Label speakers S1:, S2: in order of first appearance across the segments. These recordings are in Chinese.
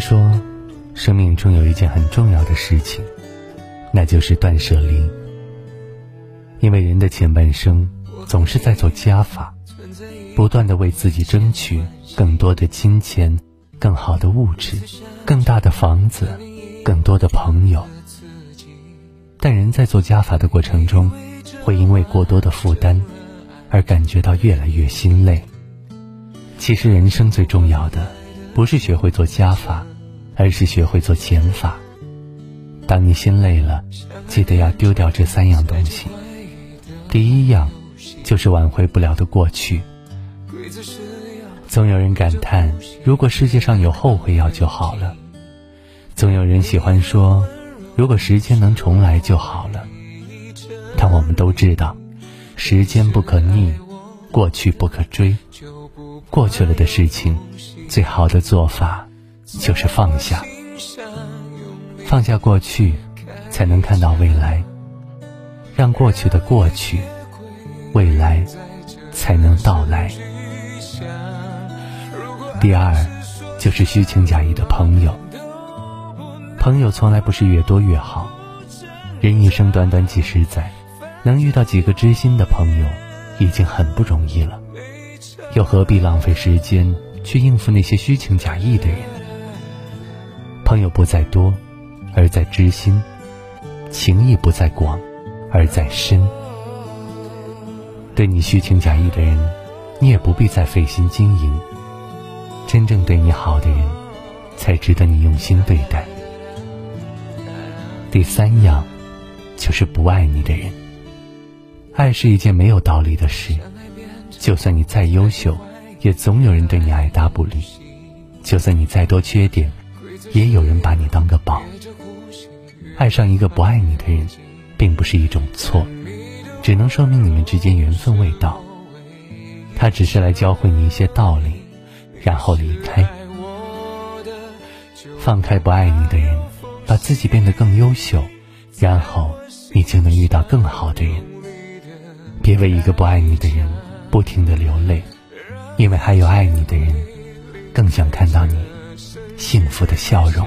S1: 说，生命中有一件很重要的事情，那就是断舍离。因为人的前半生总是在做加法，不断的为自己争取更多的金钱、更好的物质、更大的房子、更多的朋友。但人在做加法的过程中，会因为过多的负担而感觉到越来越心累。其实人生最重要的，不是学会做加法，而是学会做减法。当你心累了，记得要丢掉这三样东西。第一样，就是挽回不了的过去。总有人感叹，如果世界上有后悔药就好了。总有人喜欢说，如果时间能重来就好了。但我们都知道，时间不可逆，过去不可追。过去了的事情，最好的做法就是放下。放下过去，才能看到未来。让过去的过去，未来才能到来。第二，就是虚情假意的朋友。朋友从来不是越多越好。人一生短短几十载，能遇到几个知心的朋友，已经很不容易了。又何必浪费时间去应付那些虚情假意的人？朋友不在多，而在知心；情谊不在广，而在深。对你虚情假意的人，你也不必再费心经营。真正对你好的人，才值得你用心对待。第三样，就是不爱你的人。爱是一件没有道理的事。就算你再优秀，也总有人对你爱答不理；就算你再多缺点，也有人把你当个宝。爱上一个不爱你的人，并不是一种错，只能说明你们之间缘分未到。他只是来教会你一些道理，然后离开。放开不爱你的人，把自己变得更优秀，然后你就能遇到更好的人。别为一个不爱你的人。不停的流泪，因为还有爱你的人，更想看到你幸福的笑容。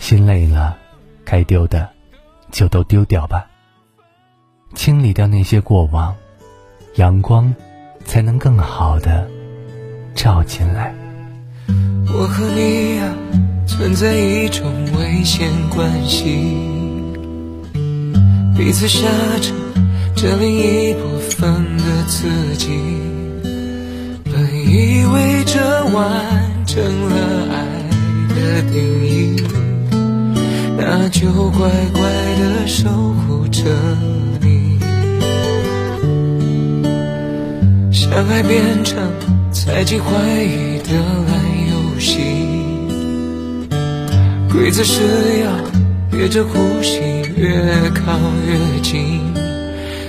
S1: 心累了，该丢的就都丢掉吧，清理掉那些过往，阳光才能更好的照进来。
S2: 我和你啊，存在一种危险关系，彼此杀着这另一部分的自己，本以为这完成了爱的定义，那就乖乖的守护着你。相爱变成猜忌怀疑的烂游戏，规则是要憋着呼吸，越靠越近。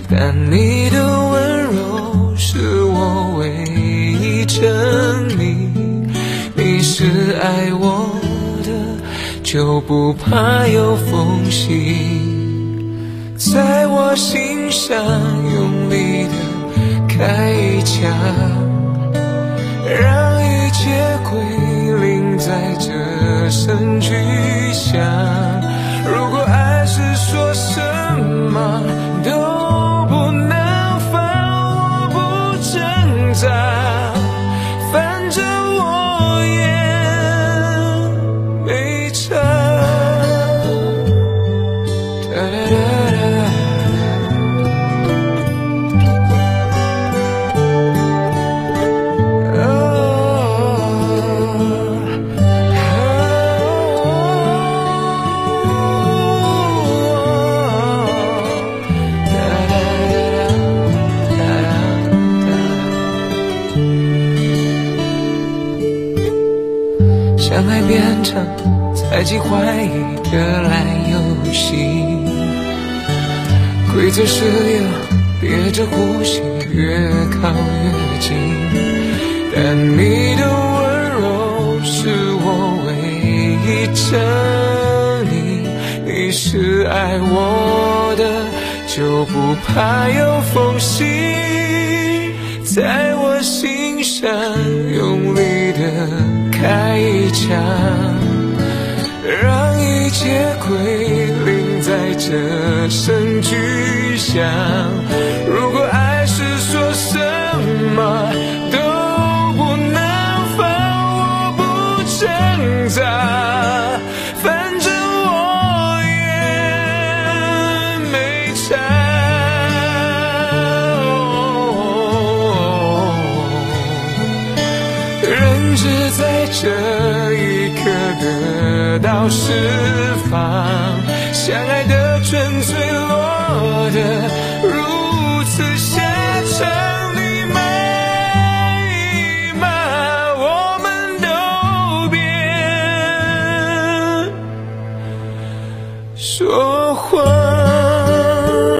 S2: 但你的就不怕有缝隙，在我心上用力的开一枪，让一切归零在这声巨响。如果爱是说什么相爱变成猜忌怀疑的烂游戏，规则是要憋着呼吸，越靠越近。但你的温柔是我唯一证明，你是爱我的，就不怕有缝隙，在我心上用力的开。一枪，让一切归零，在这声巨响。这一刻得到释放，相爱的纯粹落的。